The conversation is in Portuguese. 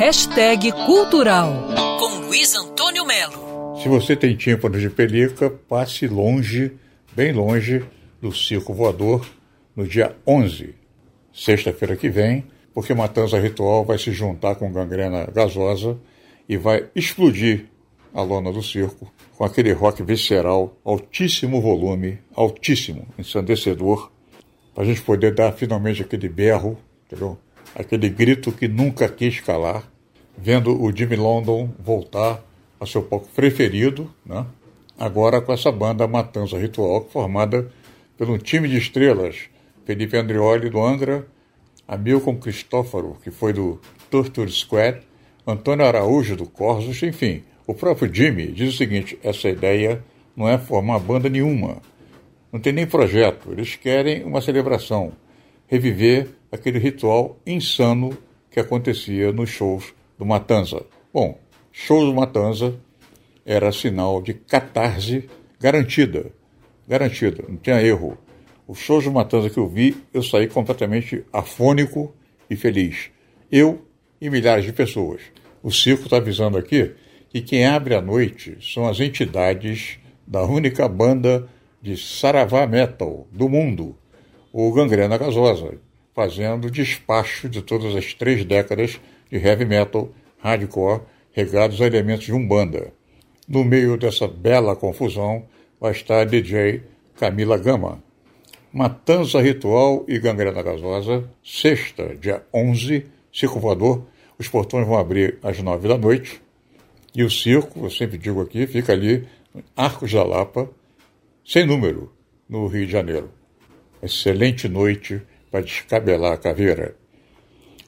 hashtag cultural com Luiz Antônio Melo. Se você tem tímpano de pelica, passe longe, bem longe, do circo voador no dia 11, sexta-feira que vem, porque Matanza Ritual vai se juntar com gangrena gasosa e vai explodir a lona do circo com aquele rock visceral, altíssimo volume, altíssimo, ensandecedor, para a gente poder dar finalmente aquele berro, entendeu? aquele grito que nunca quis calar, vendo o Jimmy London voltar ao seu palco preferido, né? agora com essa banda Matanza Ritual, formada pelo time de estrelas, Felipe Andrioli do Angra, Hamilton Cristófaro, que foi do Torture Squad, Antônio Araújo do Corsos, enfim, o próprio Jimmy diz o seguinte: essa ideia não é formar banda nenhuma, não tem nem projeto, eles querem uma celebração, reviver aquele ritual insano que acontecia nos shows do Matanza. Bom, shows do Matanza era sinal de catarse garantida, garantida, não tinha erro. Os shows do Matanza que eu vi, eu saí completamente afônico e feliz. Eu e milhares de pessoas. O circo está avisando aqui que quem abre a noite são as entidades da única banda de saravá metal do mundo, o Gangrena Gasosa, fazendo despacho de todas as três décadas de heavy metal, hardcore, regados a elementos de umbanda. No meio dessa bela confusão vai estar a DJ Camila Gama. Matança Ritual e Gangrena Gasosa, sexta, dia 11, Circo Voador. Os portões vão abrir às nove da noite. E o circo, eu sempre digo aqui, fica ali, Arcos da Lapa, sem número, no Rio de Janeiro. Excelente noite para descabelar a caveira.